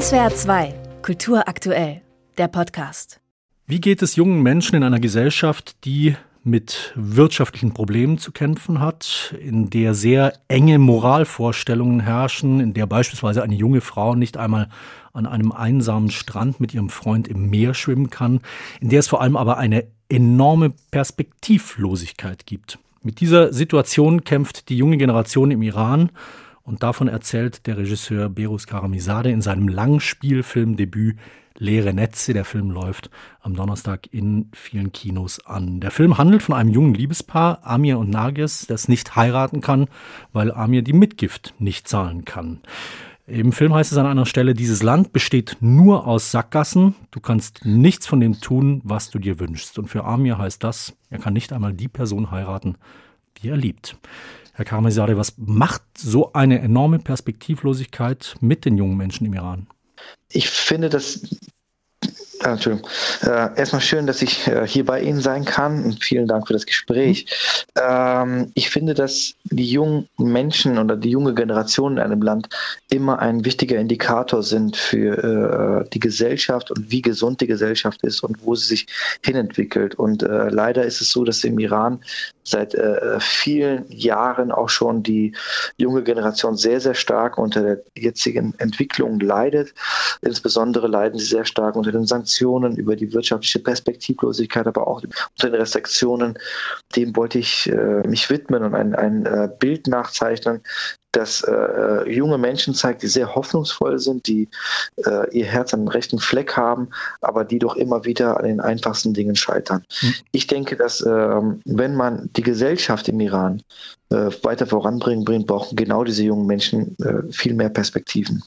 SWR 2, Kultur aktuell, der Podcast. Wie geht es jungen Menschen in einer Gesellschaft, die mit wirtschaftlichen Problemen zu kämpfen hat, in der sehr enge Moralvorstellungen herrschen, in der beispielsweise eine junge Frau nicht einmal an einem einsamen Strand mit ihrem Freund im Meer schwimmen kann, in der es vor allem aber eine enorme Perspektivlosigkeit gibt. Mit dieser Situation kämpft die junge Generation im Iran und davon erzählt der Regisseur Berus Karamizadeh in seinem Langspielfilmdebüt Leere Netze. Der Film läuft am Donnerstag in vielen Kinos an. Der Film handelt von einem jungen Liebespaar, Amir und Nargis, das nicht heiraten kann, weil Amir die Mitgift nicht zahlen kann. Im Film heißt es an einer Stelle, dieses Land besteht nur aus Sackgassen. Du kannst nichts von dem tun, was du dir wünschst. Und für Amir heißt das, er kann nicht einmal die Person heiraten, die er liebt. Herr Karmazadeh, was macht so eine enorme Perspektivlosigkeit mit den jungen Menschen im Iran? Ich finde, dass Entschuldigung. Äh, erstmal schön, dass ich äh, hier bei Ihnen sein kann und vielen Dank für das Gespräch. Ähm, ich finde, dass die jungen Menschen oder die junge Generation in einem Land immer ein wichtiger Indikator sind für äh, die Gesellschaft und wie gesund die Gesellschaft ist und wo sie sich hinentwickelt. Und äh, leider ist es so, dass im Iran seit äh, vielen Jahren auch schon die junge Generation sehr, sehr stark unter der jetzigen Entwicklung leidet. Insbesondere leiden sie sehr stark unter den Sanktionen Sanktionen, über die wirtschaftliche Perspektivlosigkeit, aber auch unter den Restriktionen. Dem wollte ich äh, mich widmen und ein, ein äh, Bild nachzeichnen, das äh, junge Menschen zeigt, die sehr hoffnungsvoll sind, die äh, ihr Herz am rechten Fleck haben, aber die doch immer wieder an den einfachsten Dingen scheitern. Mhm. Ich denke, dass äh, wenn man die Gesellschaft im Iran äh, weiter voranbringen bringt, brauchen genau diese jungen Menschen äh, viel mehr Perspektiven.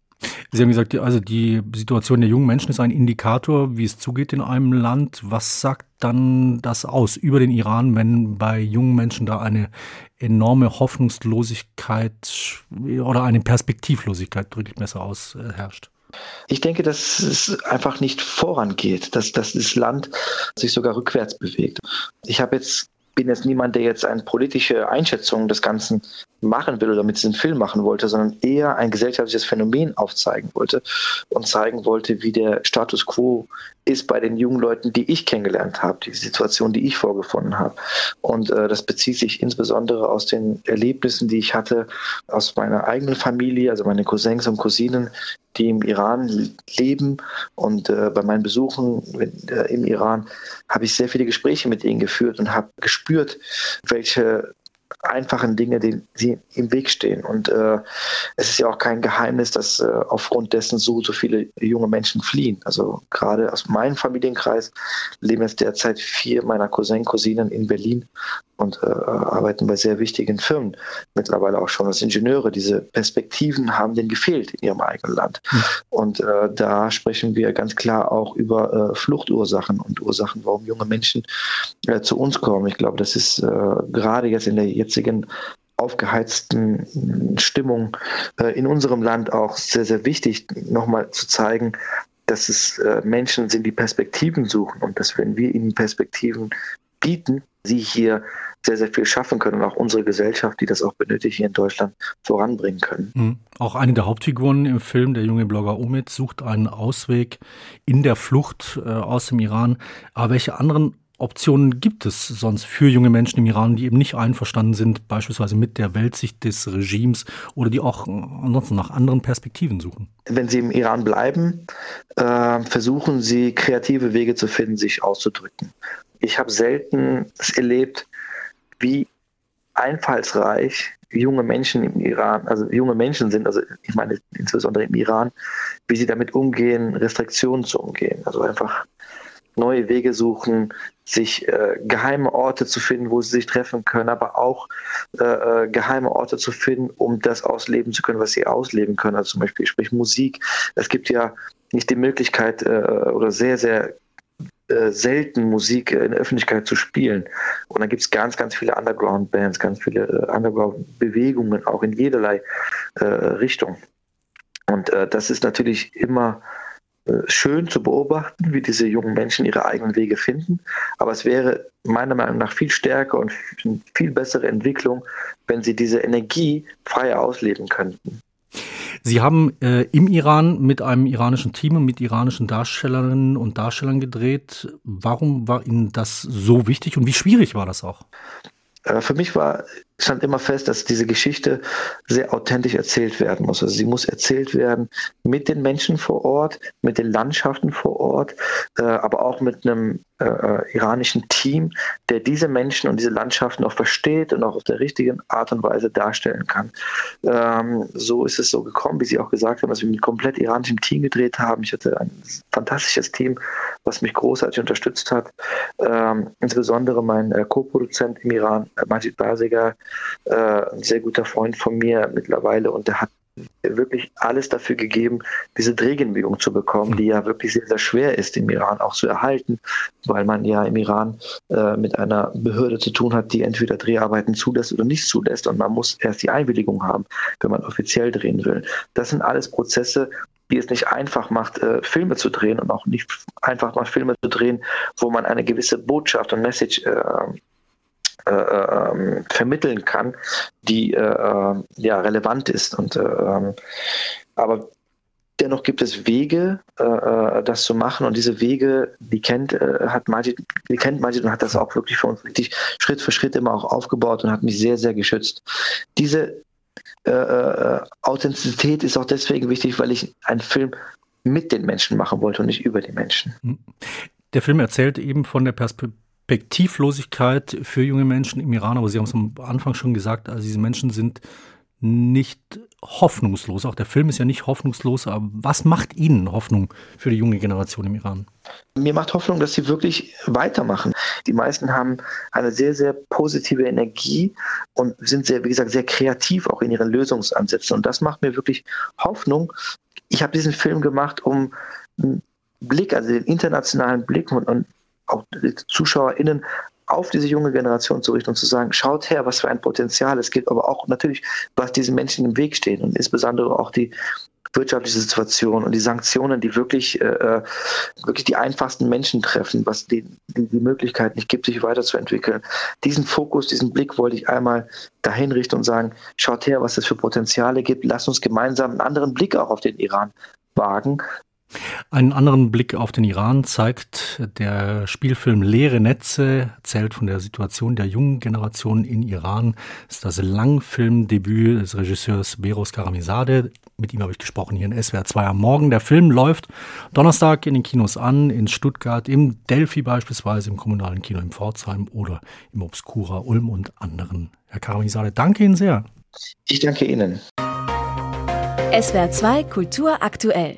Sie haben gesagt, also die Situation der jungen Menschen ist ein Indikator, wie es zugeht in einem Land. Was sagt dann das aus über den Iran, wenn bei jungen Menschen da eine enorme Hoffnungslosigkeit oder eine Perspektivlosigkeit, drücke besser aus, herrscht? Ich denke, dass es einfach nicht vorangeht, dass, dass das Land sich sogar rückwärts bewegt. Ich habe jetzt bin jetzt niemand, der jetzt eine politische Einschätzung des Ganzen machen will oder mit diesem Film machen wollte, sondern eher ein gesellschaftliches Phänomen aufzeigen wollte und zeigen wollte, wie der Status quo ist bei den jungen Leuten, die ich kennengelernt habe, die Situation, die ich vorgefunden habe. Und äh, das bezieht sich insbesondere aus den Erlebnissen, die ich hatte aus meiner eigenen Familie, also meine Cousins und Cousinen, die im Iran leben. Und äh, bei meinen Besuchen äh, im Iran habe ich sehr viele Gespräche mit ihnen geführt und habe gespürt, welche einfachen Dinge, die, die im Weg stehen. Und äh, es ist ja auch kein Geheimnis, dass äh, aufgrund dessen so, so viele junge Menschen fliehen. Also gerade aus meinem Familienkreis leben jetzt derzeit vier meiner Cousin, Cousinen in Berlin und äh, arbeiten bei sehr wichtigen Firmen mittlerweile auch schon als Ingenieure. Diese Perspektiven haben denen gefehlt in ihrem eigenen Land. Mhm. Und äh, da sprechen wir ganz klar auch über äh, Fluchtursachen und Ursachen, warum junge Menschen äh, zu uns kommen. Ich glaube, das ist äh, gerade jetzt in der jetzigen aufgeheizten Stimmung äh, in unserem Land auch sehr, sehr wichtig, nochmal zu zeigen, dass es Menschen sind, die Perspektiven suchen und dass wenn wir ihnen Perspektiven bieten, sie hier sehr, sehr viel schaffen können und auch unsere Gesellschaft, die das auch benötigt, hier in Deutschland voranbringen können. Mhm. Auch eine der Hauptfiguren im Film, der junge Blogger Omid, sucht einen Ausweg in der Flucht äh, aus dem Iran. Aber welche anderen Optionen gibt es sonst für junge Menschen im Iran, die eben nicht einverstanden sind, beispielsweise mit der Weltsicht des Regimes oder die auch ansonsten nach anderen Perspektiven suchen? Wenn sie im Iran bleiben, äh, versuchen sie kreative Wege zu finden, sich auszudrücken. Ich habe selten erlebt, wie einfallsreich junge Menschen im Iran, also junge Menschen sind, also ich meine insbesondere im Iran, wie sie damit umgehen, Restriktionen zu umgehen. Also einfach neue Wege suchen, sich äh, geheime Orte zu finden, wo sie sich treffen können, aber auch äh, äh geheime Orte zu finden, um das ausleben zu können, was sie ausleben können. Also zum Beispiel sprich Musik. Es gibt ja nicht die Möglichkeit äh, oder sehr, sehr äh, selten Musik in der Öffentlichkeit zu spielen. Und dann gibt es ganz, ganz viele Underground-Bands, ganz viele äh, Underground-Bewegungen, auch in jederlei Richtung. Und das ist natürlich immer schön zu beobachten, wie diese jungen Menschen ihre eigenen Wege finden. Aber es wäre meiner Meinung nach viel stärker und viel bessere Entwicklung, wenn sie diese Energie frei ausleben könnten. Sie haben äh, im Iran mit einem iranischen Team und mit iranischen Darstellerinnen und Darstellern gedreht. Warum war Ihnen das so wichtig und wie schwierig war das auch? Für mich war, stand immer fest, dass diese Geschichte sehr authentisch erzählt werden muss. Also sie muss erzählt werden mit den Menschen vor Ort, mit den Landschaften vor Ort, äh, aber auch mit einem äh, iranischen Team, der diese Menschen und diese Landschaften auch versteht und auch auf der richtigen Art und Weise darstellen kann. Ähm, so ist es so gekommen, wie Sie auch gesagt haben, dass wir mit komplett iranischem Team gedreht haben. Ich hatte ein fantastisches Team, was mich großartig unterstützt hat. Ähm, insbesondere mein äh, Co-Produzent im Iran, äh, Majid Basiger, äh, ein sehr guter Freund von mir mittlerweile und der hat wirklich alles dafür gegeben, diese Drehgenehmigung zu bekommen, die ja wirklich sehr, sehr schwer ist im Iran auch zu erhalten, weil man ja im Iran äh, mit einer Behörde zu tun hat, die entweder Dreharbeiten zulässt oder nicht zulässt und man muss erst die Einwilligung haben, wenn man offiziell drehen will. Das sind alles Prozesse, die es nicht einfach macht, äh, Filme zu drehen und auch nicht einfach mal Filme zu drehen, wo man eine gewisse Botschaft und Message äh, äh, ähm, vermitteln kann, die äh, äh, ja relevant ist. Und ähm, aber dennoch gibt es Wege, äh, das zu machen und diese Wege, die kennt äh, hat Majid, die kennt Majid und hat das auch wirklich für uns richtig Schritt für Schritt immer auch aufgebaut und hat mich sehr sehr geschützt. Diese äh, Authentizität ist auch deswegen wichtig, weil ich einen Film mit den Menschen machen wollte und nicht über die Menschen. Der Film erzählt eben von der Perspektivlosigkeit für junge Menschen im Iran, aber Sie haben es am Anfang schon gesagt, also diese Menschen sind nicht hoffnungslos. Auch der Film ist ja nicht hoffnungslos, aber was macht Ihnen Hoffnung für die junge Generation im Iran? Mir macht Hoffnung, dass sie wirklich weitermachen. Die meisten haben eine sehr, sehr positive Energie und sind sehr, wie gesagt, sehr kreativ auch in ihren Lösungsansätzen. Und das macht mir wirklich Hoffnung. Ich habe diesen Film gemacht, um einen Blick, also den internationalen Blick und, und auch die ZuschauerInnen auf diese junge Generation zu richten und zu sagen, schaut her, was für ein Potenzial es gibt, aber auch natürlich, was diesen Menschen im Weg steht und insbesondere auch die wirtschaftliche Situation und die Sanktionen, die wirklich, äh, wirklich die einfachsten Menschen treffen, was die, die, die Möglichkeit nicht gibt, sich weiterzuentwickeln. Diesen Fokus, diesen Blick wollte ich einmal dahin richten und sagen, schaut her, was es für Potenziale gibt, lasst uns gemeinsam einen anderen Blick auch auf den Iran wagen, einen anderen Blick auf den Iran zeigt der Spielfilm Leere Netze, erzählt von der Situation der jungen Generation in Iran. Das ist das Langfilmdebüt des Regisseurs Beros Karamizadeh. Mit ihm habe ich gesprochen hier in SWR 2 am Morgen. Der Film läuft Donnerstag in den Kinos an, in Stuttgart, im Delphi beispielsweise, im kommunalen Kino in Pforzheim oder im Obscura Ulm und anderen. Herr Karamizadeh, danke Ihnen sehr. Ich danke Ihnen. SWR 2 Kultur aktuell.